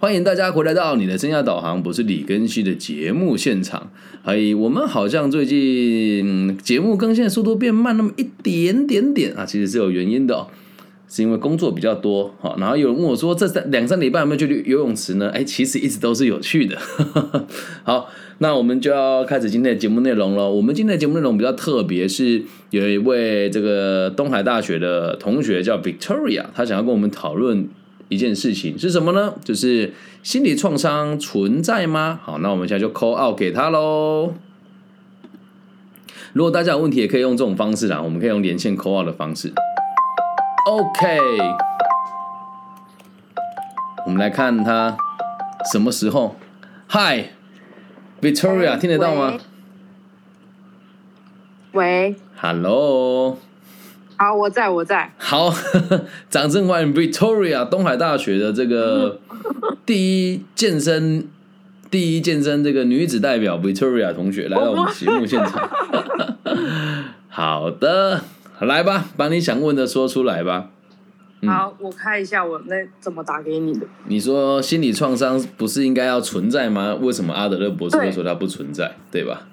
欢迎大家回来到你的生涯导航，不是李根熙的节目现场。哎，我们好像最近节目更新的速度变慢那么一点点点啊，其实是有原因的哦，是因为工作比较多。好，然后有人问我说，这三两三礼拜有没有去游泳池呢？哎，其实一直都是有趣的。好，那我们就要开始今天的节目内容了。我们今天的节目内容比较特别，是有一位这个东海大学的同学叫 Victoria，他想要跟我们讨论。一件事情是什么呢？就是心理创伤存在吗？好，那我们现在就 call out 给他喽。如果大家有问题，也可以用这种方式啦，我们可以用连线 call out 的方式。OK，我们来看他什么时候。Hi，Victoria，听得到吗？喂，Hello。好，我在，我在。好，掌声欢迎 Victoria 东海大学的这个 第一健身第一健身这个女子代表 Victoria 同学来到我们节目现场。好的，来吧，把你想问的说出来吧。好，我看一下我那怎么打给你的。你说心理创伤不是应该要存在吗？为什么阿德勒博士会说它不存在？对吧？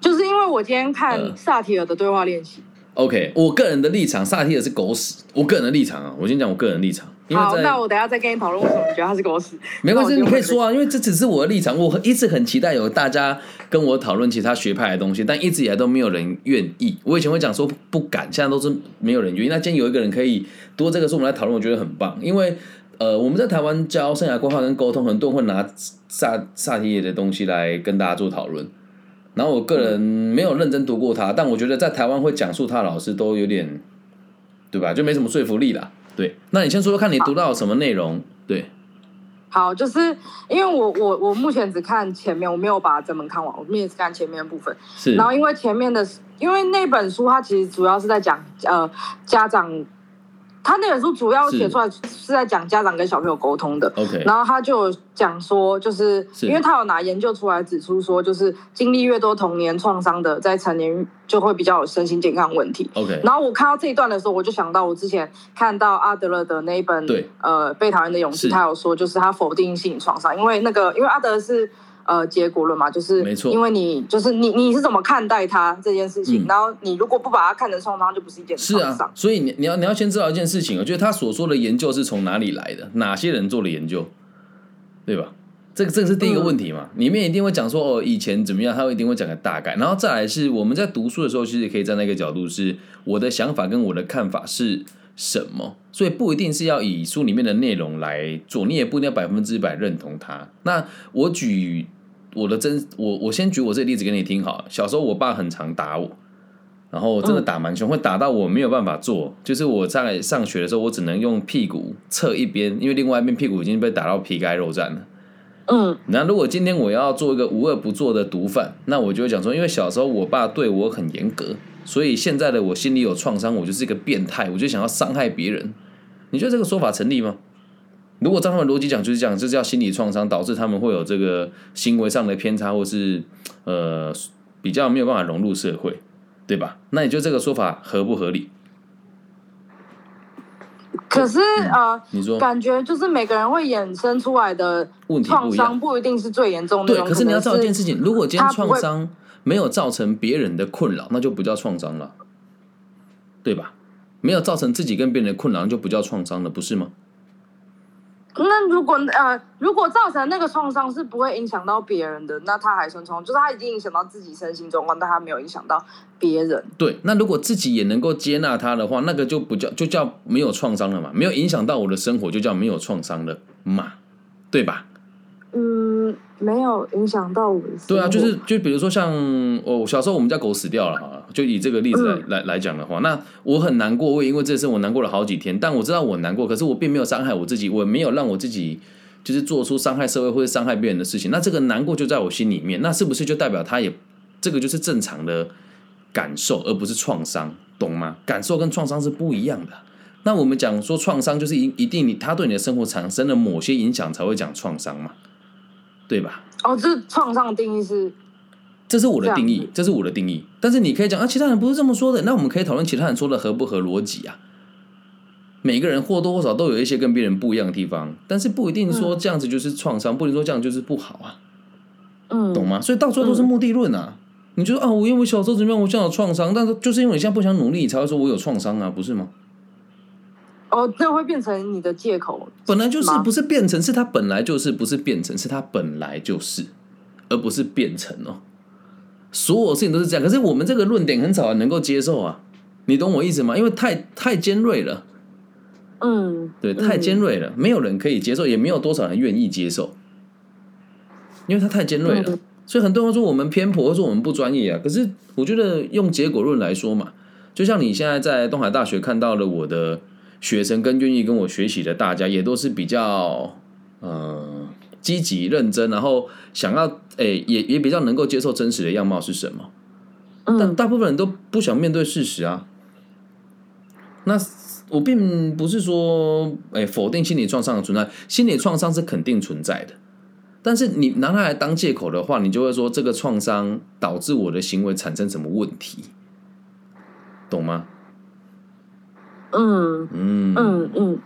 就是因为我今天看萨提尔的对话练习。OK，我个人的立场，萨提尔是狗屎。我个人的立场啊，我先讲我个人立场。好，那我等下再跟你讨论为什么你觉得他是狗屎。没关系，你可以说啊，因为这只是我的立场。我一直很期待有大家跟我讨论其他学派的东西，但一直以来都没有人愿意。我以前会讲说不敢，现在都是没有人愿意。那今天有一个人可以多这个，说我们来讨论，我觉得很棒。因为呃，我们在台湾教生涯规划跟沟通，很多人会拿萨萨提尔的东西来跟大家做讨论。然后我个人没有认真读过他，但我觉得在台湾会讲述他的老师都有点，对吧？就没什么说服力啦。对，那你先说说看你读到什么内容？对，好，就是因为我我我目前只看前面，我没有把整本看完，我目前只看前面部分。是，然后因为前面的，因为那本书它其实主要是在讲呃家长。他那本书主要写出来是在讲家长跟小朋友沟通的。OK，然后他就讲说，就是因为他有拿研究出来指出说，就是经历越多童年创伤的，在成年就会比较有身心健康问题。OK，然后我看到这一段的时候，我就想到我之前看到阿德勒的那一本，对，呃，被讨厌的勇气，他有说就是他否定性创伤，因为那个因为阿德是。呃，结果论嘛，就是没错，因为你就是你，你是怎么看待他这件事情？然后你如果不把它看成创伤，就不是一件创伤。是啊，所以你你要你要先知道一件事情，我觉得他所说的研究是从哪里来的，哪些人做的研究，对吧？这个这个是第一个问题嘛，里面一定会讲说哦，以前怎么样，他会一定会讲个大概，然后再来是我们在读书的时候，其实可以站在一个角度，是我的想法跟我的看法是什么，所以不一定是要以书里面的内容来做，你也不一定要百分之百认同他。那我举。我的真我我先举我这个例子给你听好。小时候我爸很常打我，然后真的打蛮凶，会打到我没有办法做。就是我在上学的时候，我只能用屁股侧一边，因为另外一边屁股已经被打到皮开肉绽了。嗯，那如果今天我要做一个无恶不作的毒贩，那我就会讲说，因为小时候我爸对我很严格，所以现在的我心里有创伤，我就是一个变态，我就想要伤害别人。你觉得这个说法成立吗？如果照他们逻辑讲，就是讲这叫心理创伤，导致他们会有这个行为上的偏差，或是呃比较没有办法融入社会，对吧？那你觉得这个说法合不合理？可是呃，你说感觉就是每个人会衍生出来的创伤不一定是最严重的。对，可是你要知道一件事情，如果今天创伤没有造成别人的困扰，那就不叫创伤了，对吧？没有造成自己跟别人的困扰，就不叫创伤了，不是吗？那如果呃，如果造成那个创伤是不会影响到别人的，那他还算创，就是他已经影响到自己身心状况，但他没有影响到别人。对，那如果自己也能够接纳他的话，那个就不叫就叫没有创伤了嘛，没有影响到我的生活，就叫没有创伤了嘛，对吧？嗯，没有影响到我的。对啊，就是就比如说像我小时候，我们家狗死掉了哈，就以这个例子来来来讲的话，那我很难过，我也因为这事我难过了好几天。但我知道我难过，可是我并没有伤害我自己，我没有让我自己就是做出伤害社会或者伤害别人的事情。那这个难过就在我心里面，那是不是就代表他也这个就是正常的感受，而不是创伤，懂吗？感受跟创伤是不一样的。那我们讲说创伤，就是一一定你他对你的生活产生了某些影响，才会讲创伤嘛。对吧？哦，这创伤的定义是，这是我的定义，这是我的定义。但是你可以讲啊，其他人不是这么说的。那我们可以讨论其他人说的合不合逻辑啊？每个人或多或少都有一些跟别人不一样的地方，但是不一定说这样子就是创伤，不一定说这样就是不好啊，嗯，懂吗？所以到最后都是目的论啊。你就说啊，我因为我小时候怎么样，我现在有创伤，但是就是因为你现在不想努力，你才会说我有创伤啊，不是吗？哦，这会变成你的借口。本来就是不是变成，是它本来就是，不是变成，是它本来就是，而不是变成哦。所有事情都是这样，可是我们这个论点很少人能够接受啊，你懂我意思吗？因为太太尖锐了，嗯，对，太尖锐了，没有人可以接受，也没有多少人愿意接受，因为它太尖锐了。嗯所以很多人说我们偏颇，或者说我们不专业啊。可是我觉得用结果论来说嘛，就像你现在在东海大学看到了我的学生跟愿意跟我学习的大家，也都是比较呃积极认真，然后想要诶、也也比较能够接受真实的样貌是什么。但嗯大部分人都不想面对事实啊。那我并不是说，哎、否定心理创伤的存在，心理创伤是肯定存在的。但是你拿它来当借口的话，你就会说这个创伤导致我的行为产生什么问题，懂吗？嗯嗯，嗯嗯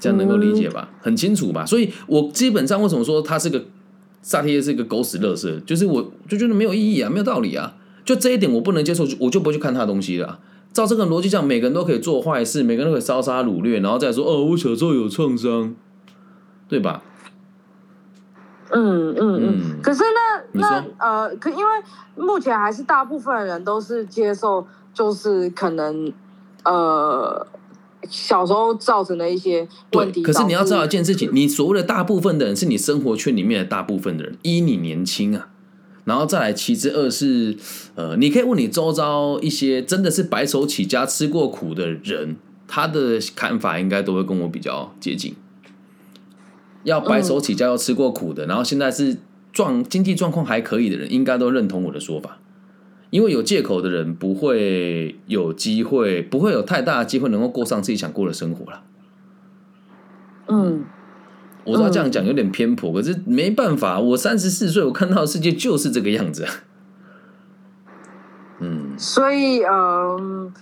这样能够理解吧？很清楚吧？所以我基本上为什么说他是个萨提耶是个狗屎乐色，就是我就觉得没有意义啊，没有道理啊。就这一点我不能接受，我就不会去看他的东西了啊。照这个逻辑讲，每个人都可以做坏事，每个人都可以烧杀掳掠，然后再说哦，我小时候有创伤，对吧？嗯嗯嗯嗯。可是那那呃，可因为目前还是大部分人都是接受，就是可能呃小时候造成的一些问对，题。可是你要知道一件事情，你所谓的大部分的人是你生活圈里面的大部分的人，一你年轻啊，然后再来其次二是呃，你可以问你周遭一些真的是白手起家吃过苦的人，他的看法应该都会跟我比较接近。要白手起家要吃过苦的，然后现在是状经济状况还可以的人，应该都认同我的说法。因为有借口的人不会有机会，不会有太大的机会能够过上自己想过的生活了。嗯我知道这样讲有点偏颇，可是没办法，我三十四岁，我看到的世界就是这个样子啊。嗯，所以嗯，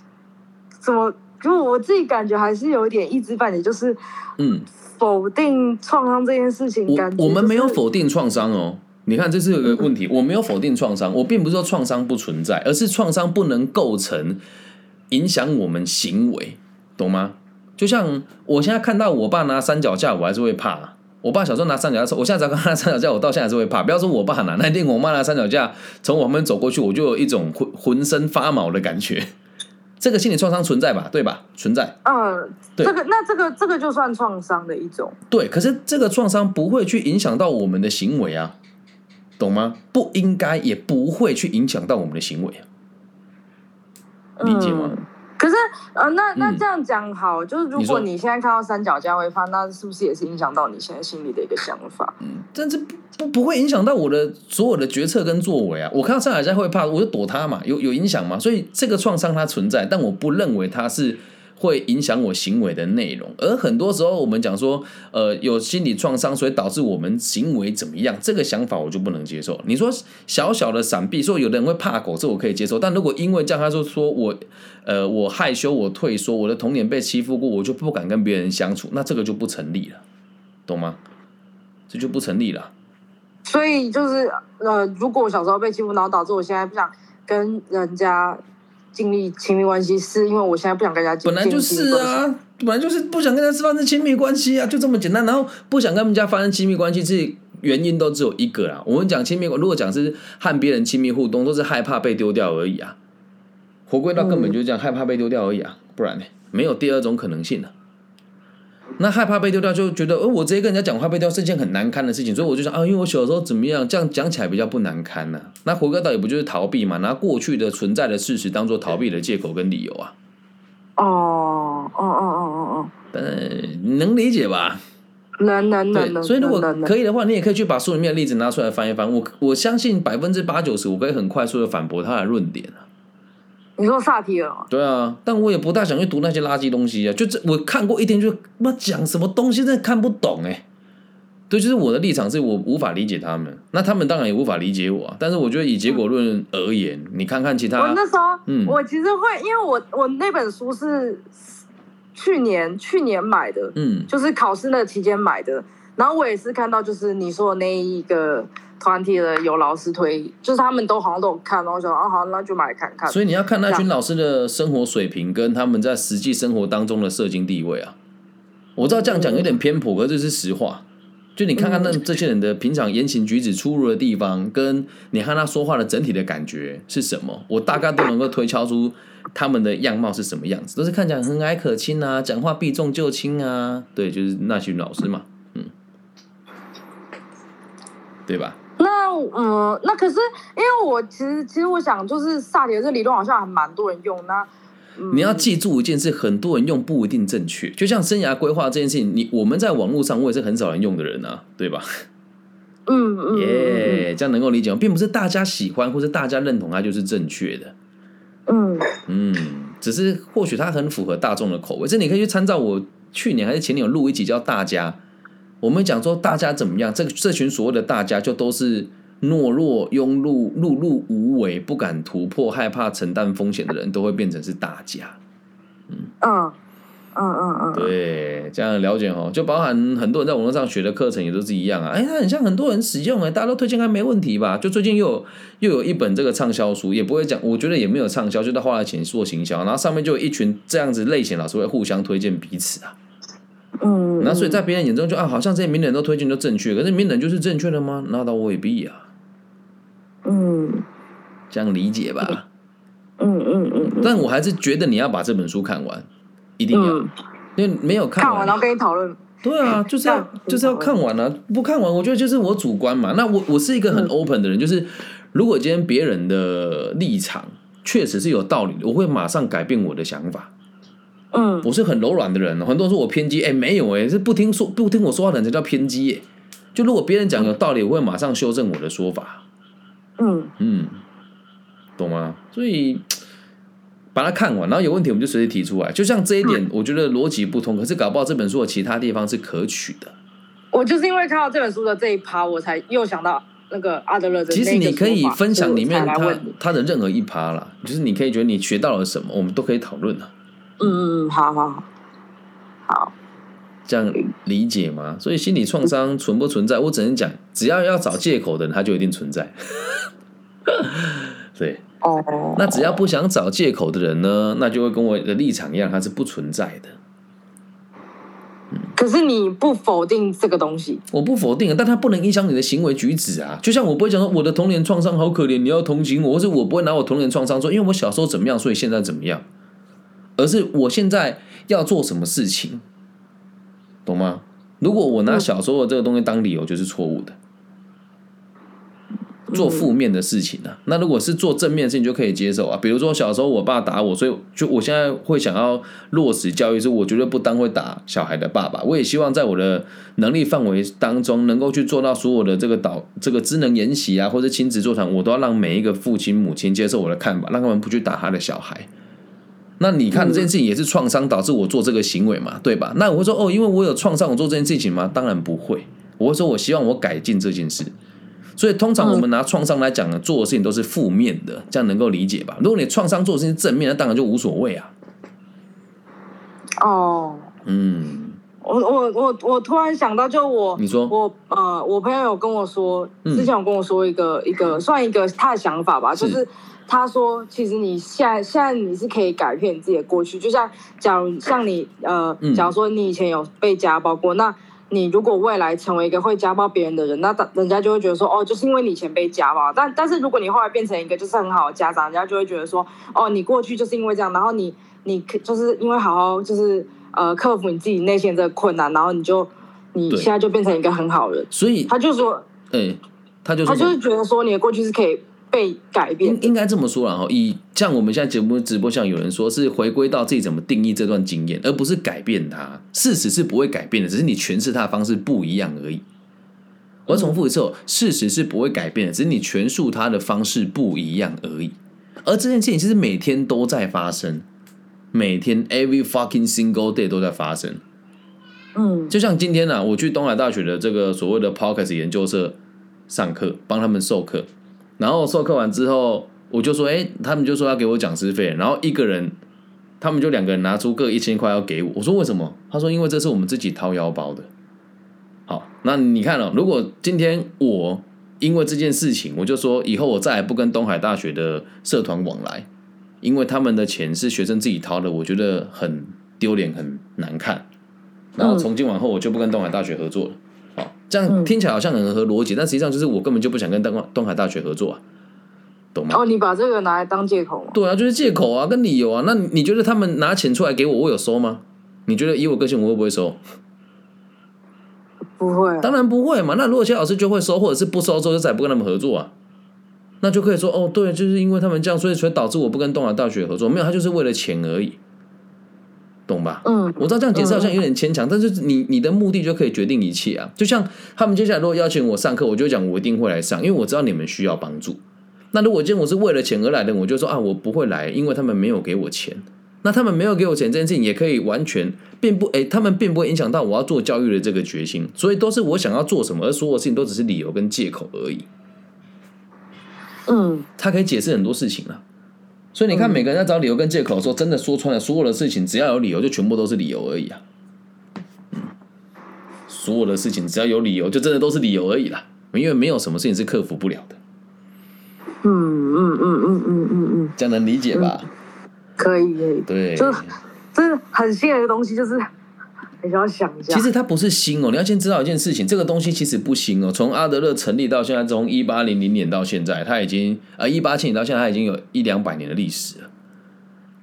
怎么？就我自己感觉还是有一点一知半解，就是嗯，否定创伤这件事情。感觉我我们没有否定创伤哦。你看，这是有个问题，我没有否定创伤，我并不是说创伤不存在，而是创伤不能构成影响我们行为，懂吗？就像我现在看到我爸拿三脚架，我还是会怕。我爸小时候拿三脚架，我现在只要看他拿三脚架，我到现在还是会怕。不要说我爸拿，那天我妈拿三脚架从我旁边走过去，我就有一种浑浑身发毛的感觉。这个心理创伤存在吧？对吧？存在。嗯，对这个那这个这个就算创伤的一种。对，可是这个创伤不会去影响到我们的行为啊，懂吗？不应该，也不会去影响到我们的行为啊，理解吗？嗯可是呃，那那嗯这样讲好，就是如果你现在看到三脚架会怕，那是不是也是影响到你现在心里的一个想法？嗯但是不不不会影响到我的所有的决策跟作为啊。我看到上海家会怕，我就躲它嘛，有有影响吗？所以这个创伤它存在，但我不认为它是会影响我行为的内容。而很多时候我们讲说，呃，有心理创伤，所以导致我们行为怎么样，这个想法我就不能接受。你说小小的闪避，说有的人会怕狗，这我可以接受。但如果因为这样，他说说我，呃，我害羞，我退缩，我的童年被欺负过，我就不敢跟别人相处，那这个就不成立了，懂吗？这就不成立了。所以就是呃，如果我小时候被欺负，然后导致我现在不想跟人家建立亲密关系，是因为我现在不想跟人家本来就是，啊，本来就是不想跟人家发生亲密关系啊，就这么简单。然后不想跟人家发生亲密关系，这原因都只有一个啦。我们讲亲密，如果讲是和别人亲密互动，都是害怕被丢掉而已啊。回归到根本就是这样，害怕被丢掉而已啊，不然呢，没有第二种可能性了。那害怕被丢掉，就觉得，呃，我直接跟人家讲话被丢掉是件很难堪的事情，所以我就想啊，因为我小时候怎么样，这样讲起来比较不难堪呢、那回归到也不就是逃避嘛，拿过去的存在的事实当做逃避的借口跟理由啊。哦哦哦哦哦但你能理解吧？哦，能能能，所以如果可以的话，你也可以去把书里面的例子拿出来翻一翻。我我相信百分之八九十，我可以很快速的反驳他的论点啊。你说萨提尔吗？对啊，但我也不大想去读那些垃圾东西啊。就这，我看过一天就妈讲什么东西，真的看不懂哎、对，就是我的立场是我无法理解他们，那他们当然也无法理解我啊。但是我觉得以结果论而言，你看看其他我，那时候，嗯我其实会，因为我我那本书是去年去年买的，嗯，就是考试那个期间买的。然后我也是看到，就是你说的那一个团体的有老师推，就是他们都好像都有看，然后说啊好，那就买来看看。所以你要看那群老师的生活水平跟他们在实际生活当中的社经地位啊。我知道这样讲有点偏颇，可是这是实话。就你看看那这些人的平常言行举止出入的地方，跟你看他说话的整体的感觉是什么，我大概都能够推敲出他们的样貌是什么样子，都是看起来和蔼可亲啊，讲话避重就轻啊，对，就是那群老师嘛，嗯，对吧？那嗯，那可是因为我其实其实我想，就是萨提尔这理论好像还蛮多人用。那、嗯、你要记住一件事，很多人用不一定正确。就像生涯规划这件事情，你我们在网络上我也是很少人用的人啊，对吧？嗯 嗯，耶、这样能够理解吗？并不是大家喜欢或者大家认同它就是正确的。嗯嗯，只是或许它很符合大众的口味。这你可以去参照我去年还是前年有录一集叫《大家》，我们讲说大家怎么样，这个这群所谓的大家就都是懦弱、庸碌、碌碌无为、不敢突破、害怕承担风险的人，都会变成是大家。嗯嗯嗯嗯嗯，对，这样了解哦，就包含很多人在网络上学的课程也都是一样啊。哎，它很像很多人使用哎，大家都推荐它没问题吧？就最近又有又有一本这个畅销书，也不会讲，我觉得也没有畅销，就他花了钱做行销，然后上面就有一群这样子类型老师会互相推荐彼此啊。嗯，那所以在别人眼中就啊，好像这些名人都推荐都正确，可是名人就是正确的吗？那倒未必啊。嗯这样理解吧。嗯嗯嗯，但我还是觉得你要把这本书看完，一定要，嗯因为没有看看完然后跟你讨论。对啊，就是要就是要看完啊，不看完我觉得就是我主观嘛。那我我是一个很 open 的人，就是如果今天别人的立场确实是有道理的，我会马上改变我的想法。嗯我是很柔软的人，很多人说我偏激，哎、没有哎、是不听说不听我说话的人才叫偏激耶、就如果别人讲有道理，我会马上修正我的说法。嗯嗯，懂吗？所以把它看完，然后有问题我们就随时提出来。就像这一点，我觉得逻辑不通，可是搞不好这本书的其他地方是可取的。我就是因为看到这本书的这一趴，我才又想到那个阿德勒的。其实你可以分享里面他。他的任何一趴啦，就是你可以觉得你学到了什么，我们都可以讨论啊。嗯嗯嗯，好好好，好，这样理解吗？所以心理创伤存不存在，我只能讲，只要要找借口的人，他就一定存在。对，哦，那只要不想找借口的人呢，那就会跟我的立场一样，它是不存在的。可是你不否定这个东西，我不否定，但它不能影响你的行为举止啊。就像我不会讲说我的童年创伤好可怜，你要同情我，或者我不会拿我童年创伤说，因为我小时候怎么样，所以现在怎么样，而是我现在要做什么事情，懂吗？如果我拿小时候的这个东西当理由，就是错误的。做负面的事情啊，那如果是做正面的事情就可以接受啊。比如说小时候我爸打我，所以就我现在会想要落实教育，是我绝对不当会打小孩的爸爸。我也希望在我的能力范围当中，能够去做到所有的这个导这个职能研习啊，或者亲子座谈，我都要让每一个父亲母亲接受我的看法，让他们不去打他的小孩。那你看这件事情也是创伤导致我做这个行为嘛，对吧？那我会说哦，因为我有创伤，我做这件事情吗？当然不会，我会说我希望我改进这件事。所以通常我们拿创伤来讲呢，做的事情都是负面的，这样能够理解吧？如果你创伤做的事情是正面，那当然就无所谓啊。哦，嗯，我我我我突然想到，就我你说我呃，我朋友有跟我说，嗯之前有跟我说一个、一个算一个他的想法吧，是就是他说，其实你现在现在你是可以改变你自己的过去，就像假如像你呃嗯，假如说你以前有被家暴过，那你如果未来成为一个会家暴别人的人，那大人家就会觉得说，哦，就是因为你以前被家暴，但但是如果你后来变成一个就是很好的家长，人家就会觉得说，哦，你过去就是因为这样，然后你你可就是因为好好就是呃克服你自己内心的这个困难，然后你就你现在就变成一个很好人。所以他就说，哎、他就他就是觉得说你的过去是可以被改变。应应该这么说啦哈，以像我们现在节目直播像有人说是回归到自己怎么定义这段经验，而不是改变它。事实是不会改变的，只是你诠释它的方式不一样而已。我要重复一次哦，事实是不会改变的，只是你诠述它的方式不一样而已。而这件事情其实每天都在发生，每天 every fucking single day 都在发生。嗯就像今天呢、啊，我去东海大学的这个所谓的 p o c k e t 研究社上课，帮他们授课，然后授课完之后，我就说，哎、他们就说要给我讲师费，然后一个人他们就两个人拿出各一千块要给我，我说为什么？他说因为这是我们自己掏腰包的。好，那你看了，如果今天我因为这件事情，我就说以后我再也不跟东海大学的社团往来，因为他们的钱是学生自己掏的，我觉得很丢脸，很难看。然后从今往后我就不跟东海大学合作了。好，这样听起来好像很合逻辑，但实际上就是我根本就不想跟东东海大学合作啊，懂吗？哦，你把这个拿来当借口吗？对啊，就是借口啊，跟理由啊。那你觉得他们拿钱出来给我，我有收吗？你觉得以我个性，我会不会收？不会，当然不会嘛。那如果些老师就会收，或者是不收之后就再也不跟他们合作啊，那就可以说哦，对，就是因为他们这样，所以所以导致我不跟东海大学合作。没有，他就是为了钱而已，懂吧？嗯，我知道这样解释好像有点牵强，但是你你的目的就可以决定一切啊。就像他们接下来如果邀请我上课，我就讲我一定会来上，因为我知道你们需要帮助。那如果今天我是为了钱而来的，我就说啊，我不会来，因为他们没有给我钱。那他们没有给我钱这件事情，也可以完全并不诶，他们并不会影响到我要做教育的这个决心，所以都是我想要做什么，而所有事情都只是理由跟借口而已。嗯，他可以解释很多事情啊，所以你看，每个人在找理由跟借口的时候，真的说穿了，所有的事情只要有理由，就全部都是理由而已啊。嗯，所有的事情只要有理由，就真的都是理由而已啦，因为没有什么事情是克服不了的。嗯嗯嗯嗯嗯嗯嗯，这样能理解吧？可以可以，对，就是就是很新的一个东西，就是你要想一下。其实它不是新哦，你要先知道一件事情，这个东西其实不新哦。从阿德勒成立到现在，从一八零零年到现在，它已经呃一八七年到现在，它已经有一两百年的历史了。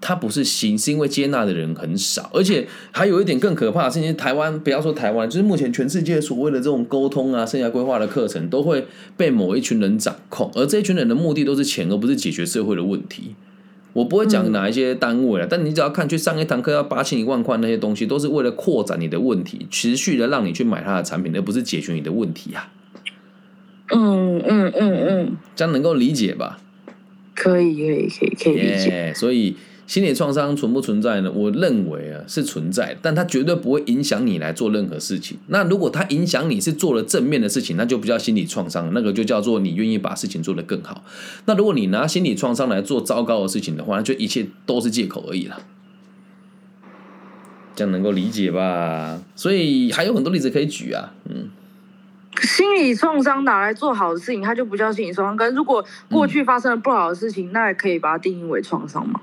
它不是新，是因为接纳的人很少，而且还有一点更可怕的是，台湾不要说台湾，就是目前全世界所谓的这种沟通啊、生涯规划的课程，都会被某一群人掌控，而这一群人的目的都是钱，而不是解决社会的问题。我不会讲哪一些单位啊，但你只要看去上一堂课要八千一万块那些东西，都是为了扩展你的问题，持续的让你去买他的产品，而不是解决你的问题啊。嗯嗯嗯嗯，这样能够理解吧？可以可以可以可以理解。所以心理创伤存不存在呢？我认为啊是存在，但它绝对不会影响你来做任何事情。那如果它影响你是做了正面的事情，那就不叫心理创伤，那个就叫做你愿意把事情做得更好。那如果你拿心理创伤来做糟糕的事情的话，那就一切都是借口而已了。这样能够理解吧？所以还有很多例子可以举啊，嗯。心理创伤拿来做好的事情，它就不叫心理创伤。跟如果过去发生了不好的事情，那也可以把它定义为创伤吗？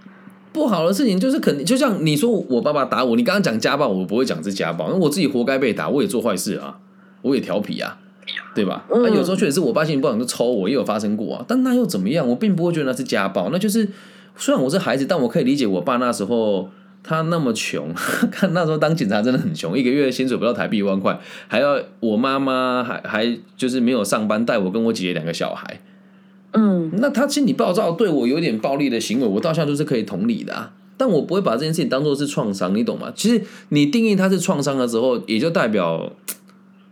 不好的事情就是肯定，就像你说我爸爸打我，你刚刚讲家暴，我不会讲是家暴，因为我自己活该被打，我也做坏事啊，我也调皮啊，对吧？那有时候确实是我爸心情不好就抽我，也有发生过啊。但那又怎么样？我并不会觉得那是家暴，那就是虽然我是孩子，但我可以理解我爸那时候。他那么穷，看那时候当警察真的很穷，一个月薪水不到台币一万块，还要我妈妈还还就是没有上班带我跟我姐姐两个小孩，嗯，那他心理暴躁对我有点暴力的行为，我倒像都是可以同理的，啊，但我不会把这件事情当做是创伤，你懂吗？其实你定义它是创伤的时候，也就代表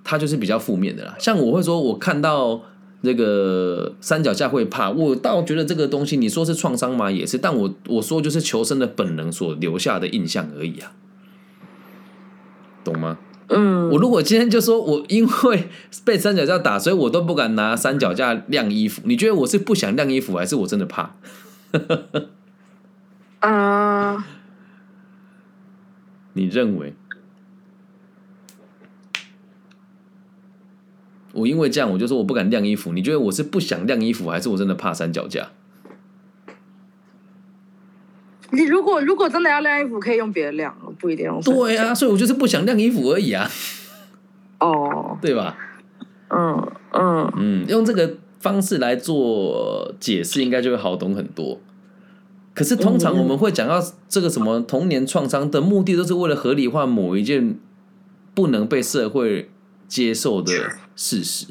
他就是比较负面的啦。像我会说，我看到。这个山脚下会怕，我倒觉得这个东西，你说是创伤嘛？也是，但我我说就是求生的本能所留下的印象而已啊，懂吗？嗯，我如果今天就说我因为被三脚架打，所以我都不敢拿三脚架晾衣服，你觉得我是不想晾衣服，还是我真的怕？啊？你认为？我因为这样，我就说我不敢晾衣服。你觉得我是不想晾衣服，还是我真的怕三脚架？你如果如果真的要晾衣服，可以用别的晾，不一定用。对啊，所以我就是不想晾衣服而已啊。哦，对吧？嗯嗯嗯，用这个方式来做解释，应该就会好懂很多。可是通常我们会讲到这个什么童年创伤的目的，都是为了合理化某一件不能被社会。接受的事实，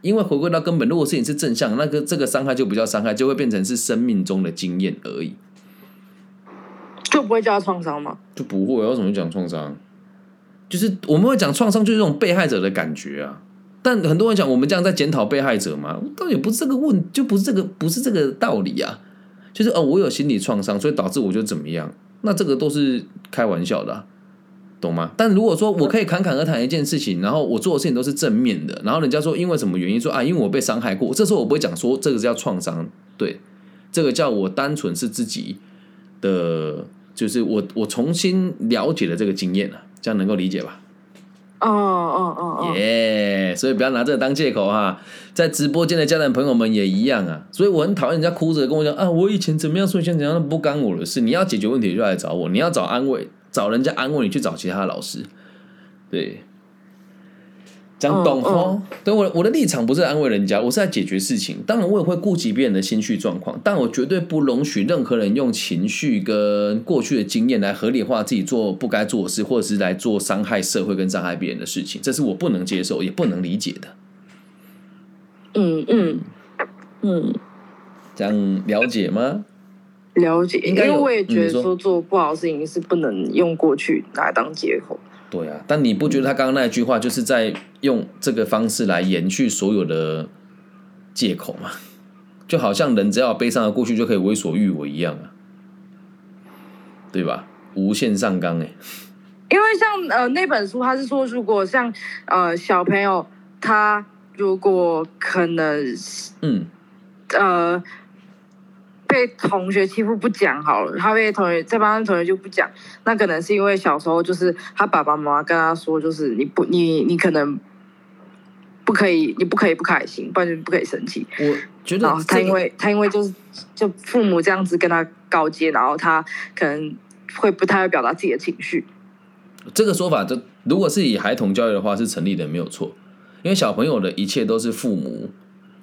因为回归到根本，如果事情是正向，那个这个伤害就不叫伤害，就会变成是生命中的经验而已，就不会叫创伤吗？就不会，为什么讲创伤？就是我们会讲创伤，就是这种被害者的感觉啊。但很多人讲，我们这样在检讨被害者嘛，倒也不是这个问，就不是这个，不是这个道理啊。就是哦，我有心理创伤，所以导致我就怎么样？那这个都是开玩笑的。懂吗？但如果说我可以侃侃而谈一件事情，然后我做的事情都是正面的，然后人家说因为什么原因说啊，因为我被伤害过，这时候我不会讲说这个叫创伤，对，这个叫我单纯是自己的就是我我重新了解了这个经验了，这样能够理解吧？哦哦哦哦，耶所以不要拿这个当借口哈。在直播间的家长朋友们也一样啊，所以我很讨厌人家哭着跟我讲啊，我以前怎么样，所以现在怎样，不干我的事。你要解决问题就来找我，你要找安慰，找人家安慰你去找其他的老师。对，讲懂嗯哦。对我我的立场不是安慰人家，我是在解决事情。当然我也会顾及别人的心绪状况，但我绝对不容许任何人用情绪跟过去的经验来合理化自己做不该做的事，或者是来做伤害社会跟伤害别人的事情。这是我不能接受也不能理解的。嗯嗯嗯，这样了解吗？了解。因为我也觉得说说做不好的事情是不能用过去拿来当借口。对啊，但你不觉得他刚刚那一句话就是在用这个方式来延续所有的借口吗？就好像人只要有悲伤的过去就可以为所欲为一样啊，对吧？无限上纲哎、因为像呃那本书，他是说，如果像呃小朋友，他如果可能嗯，呃被同学欺负不讲好了，他被同学这帮同学就不讲，那可能是因为小时候就是他爸爸妈妈跟他说，就是你不你你可能不可以，你不可以不开心，不然就不可以生气。我觉得他因为他因为就是就父母这样子跟他告诫，然后他可能会不太会表达自己的情绪。这个说法，就如果是以孩童教育的话是成立的，没有错。因为小朋友的一切都是父母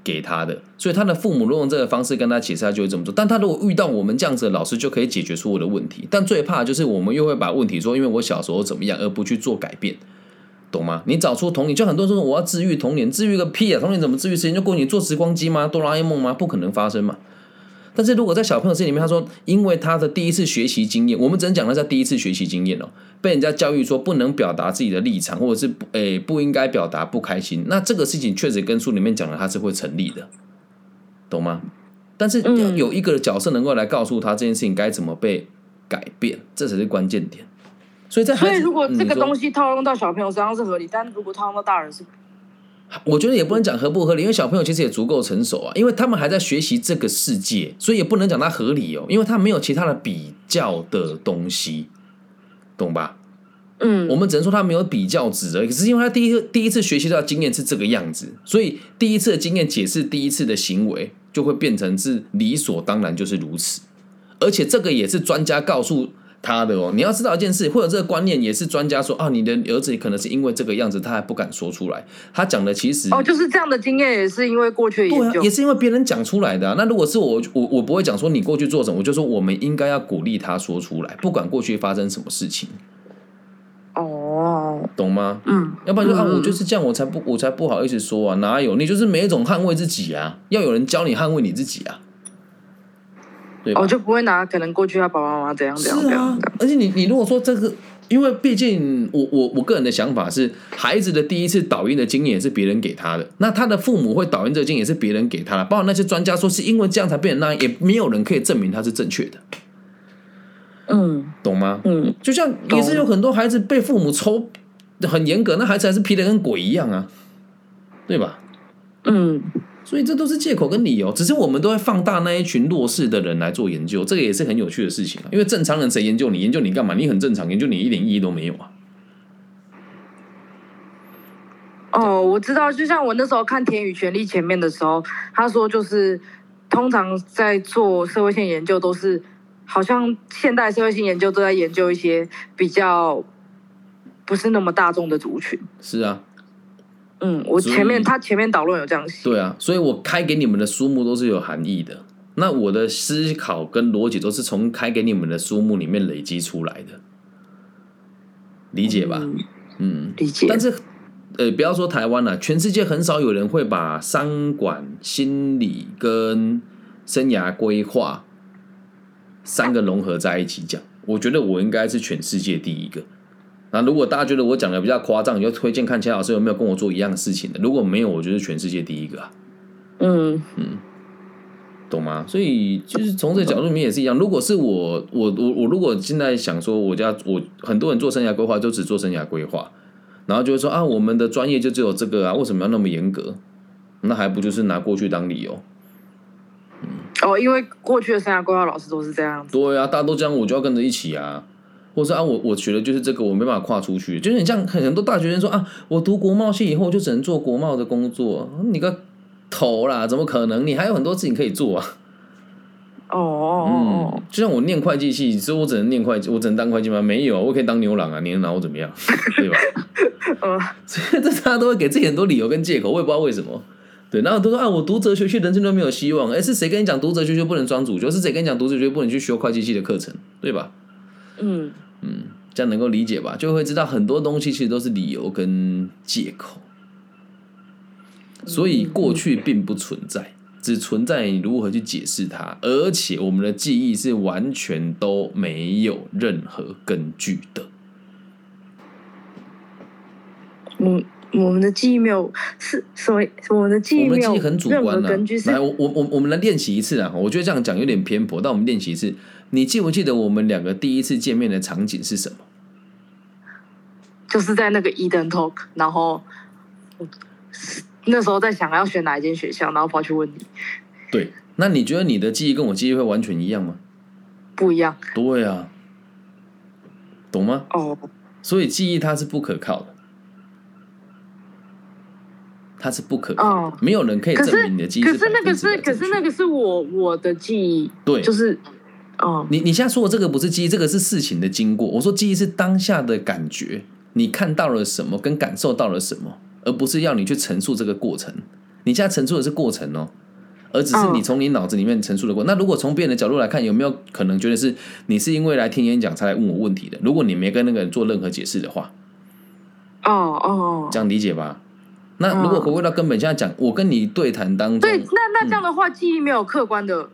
给他的，所以他的父母如果用这个方式跟他解释，他就会这么做。但他如果遇到我们这样子的老师，就可以解决出我的问题。但最怕的就是我们又会把问题说，因为我小时候怎么样，而不去做改变，懂吗？你找出童年，就很多人说我要治愈童年，治愈个屁啊！童年怎么治愈？时间就过你做时光机吗？哆啦 A 梦吗？不可能发生嘛。但是如果在小朋友心里面，他说因为他的第一次学习经验，我们只能讲他在第一次学习经验哦，被人家教育说不能表达自己的立场，或者是不诶、不应该表达不开心，那这个事情确实跟书里面讲的他是会成立的，懂吗？但是要嗯有一个角色能够来告诉他这件事情该怎么被改变，这才是关键点。所以在孩子，所以如果这个东，西套用到小朋友身上是合理，但如果套用到大人是我觉得也不能讲合不合理，因为小朋友其实也足够成熟啊，因为他们还在学习这个世界，所以也不能讲它合理哦，因为他没有其他的比较的东西，懂吧？嗯我们只能说他没有比较值而已。可是因为他第一个第一次学习到的经验是这个样子，所以第一次的经验解释第一次的行为，就会变成是理所当然就是如此。而且这个也是专家告诉他的哦。你要知道一件事，或者这个观念也是专家说啊，你的儿子可能是因为这个样子，他还不敢说出来。他讲的其实哦，就是这样的经验也是因为过去的对啊，也。是因为别人讲出来的啊。那如果是我，我我不会讲说你过去做什么，我就说我们应该要鼓励他说出来，不管过去发生什么事情，哦，懂吗？嗯，要不然就啊，嗯我就是这样，我才不我才不好意思说啊，哪有？你就是每一种捍卫自己啊，要有人教你捍卫你自己啊，对吧？我就不会拿可能过去他爸爸妈妈怎样怎样怎样的。，而且你你如果说这个，因为毕竟我我我个人的想法是，孩子的第一次导音的经验也是别人给他的，那他的父母会导音这个经验也是别人给他的，包括那些专家说是因为这样才变成那样，也没有人可以证明他是正确的，嗯懂吗？嗯，就像也是有很多孩子被父母抽很严格，那孩子还是皮的跟鬼一样啊，对吧？嗯，所以这都是借口跟理由，只是我们都会放大那一群弱势的人来做研究，这个也是很有趣的事情啊。因为正常人谁研究你？研究你干嘛？你很正常，研究你一点意义都没有啊。哦，我知道，就像我那时候看《天与权利》前面的时候，他说就是通常在做社会性研究，都是好像现代社会性研究都在研究一些比较不是那么大众的族群。是啊，嗯，我前面他前面导论有这样写。对啊，所以我开给你们的书目都是有含义的。那我的思考跟逻辑都是从开给你们的书目里面累积出来的，理解吧？嗯，嗯，理解。但是，呃，不要说台湾了、全世界很少有人会把商管、心理跟生涯规划三个融合在一起讲。我觉得我应该是全世界第一个。那如果大家觉得我讲的比较夸张，你就推荐看其他老师有没有跟我做一样的事情的。如果没有，我就是全世界第一个啊。嗯懂吗？所以就是从这个角度里面也是一样。如果是我，我我我如果现在想说，我家我很多人做生涯规划就只做生涯规划，然后就会说啊，我们的专业就只有这个啊，为什么要那么严格？那还不就是拿过去当理由？嗯哦，因为过去的生涯规划老师都是这样子。对啊，大家都这样，我就要跟着一起啊。或者说啊，我我学的就是这个，我没办法跨出去。就是你像很很多大学生说啊，我读国贸系以后就只能做国贸的工作，你个头啦，怎么可能？你还有很多事情可以做啊。哦嗯，就像我念会计系，所以我只能念会计，我只能当会计吗？没有，我可以当牛郎啊，你能拿我怎么样？对吧？哦，呃，所以这大家都会给自己很多理由跟借口，我也不知道为什么。对，然后都说啊，我读哲学系人生都没有希望。哎，是谁跟你讲读哲学就不能装主角？是谁跟你讲读哲学不能去修会计系的课程？对吧？嗯，这样能够理解吧？就会知道很多东西其实都是理由跟借口，所以过去并不存在，只存在你如何去解释它。而且我们的记忆是完全都没有任何根据的。我我们的记忆没有是所以？我们的记忆没有很主任观的、来，我我我我们来练习一次啊！我觉得这样讲有点偏颇，但我们练习一次。你记不记得我们两个第一次见面的场景是什么？就是在那个 Eden Talk，然后那时候在想要选哪一间学校，然后跑去问你，对，那你觉得你的记忆跟我记忆会完全一样吗？不一样对啊，懂吗？哦。所以记忆它是不可靠的，它是不可靠的，哦没有人可以证明你的记忆可是那个是，可是那个是我我的记忆，对，就是哦你你现在说的这个不是记忆，这个是事情的经过。我说记忆是当下的感觉，你看到了什么，跟感受到了什么，而不是要你去陈述这个过程。你现在陈述的是过程哦，而只是你嗯从你脑子里面陈述的过。那如果从别人的角度来看，有没有可能觉得是你是因为来听演讲才来问我问题的？如果你没跟那个人做任何解释的话，哦哦，这样理解吧？那如果回归到根本，现在讲我跟你对谈当中对，，那那这样的话，记忆没有客观的，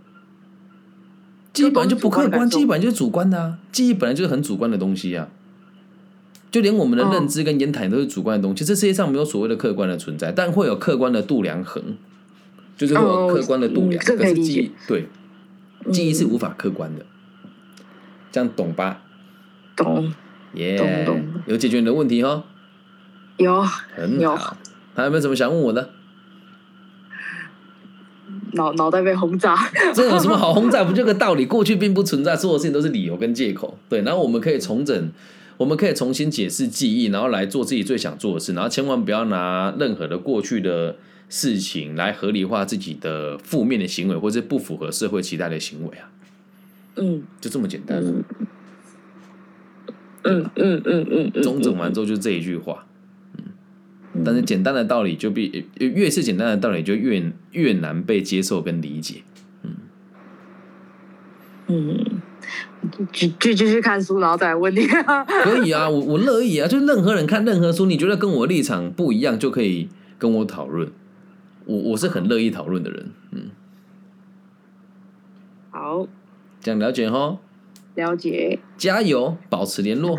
记忆本来就不客观，记忆本来就是主观的啊，记忆本来就是很主观的东西啊。就连我们的认知跟言谈都是主观的东西，这世界上没有所谓的客观的存在，但会有客观的度量衡，就是会有哦客观的度量。可是记忆对记忆是无法客观的，这样懂吧？懂耶、懂懂有解决你的问题哈，有有很好。还有没有什么想问我的？脑脑袋被轰炸，这有什么好轰炸？不就个道理？过去并不存在，所有事情都是理由跟借口。对，然后我们可以重整，我们可以重新解释记忆，然后来做自己最想做的事，然后千万不要拿任何的过去的事情来合理化自己的负面的行为，或者不符合社会期待的行为啊，嗯就这么简单。嗯嗯嗯嗯嗯嗯，总整完之后就是这一句话。嗯，但是简单的道理就比越是简单的道理就越越难被接受跟理解。嗯，继继继续看书，然后再来问你。可以啊，我我乐意啊，就任何人看任何书，你觉得跟我立场不一样，就可以跟我讨论。我我是很乐意讨论的人，嗯，好，这样了解哈，了解。加油，保持联络，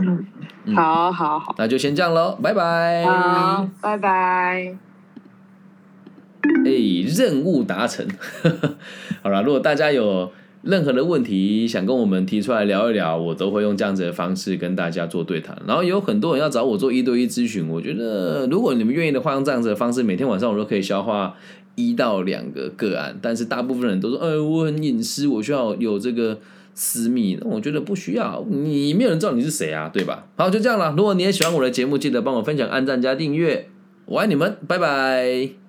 嗯好好好，那就先这样喽，拜拜。好，拜拜。哎，任务达成。好了，如果大家有任何的问题想跟我们提出来聊一聊，我都会用这样子的方式跟大家做对谈。然后有很多人要找我做一对一咨询，我觉得如果你们愿意的话，用这样子的方式，每天晚上我都可以消化一到两个个案。但是大部分人都说，哎，我很隐私，我需要有这个私密。那我觉得不需要，你没有人知道你是谁啊，对吧？好，就这样了。如果你也喜欢我的节目，记得帮我分享、按赞加订阅。我爱你们，拜拜。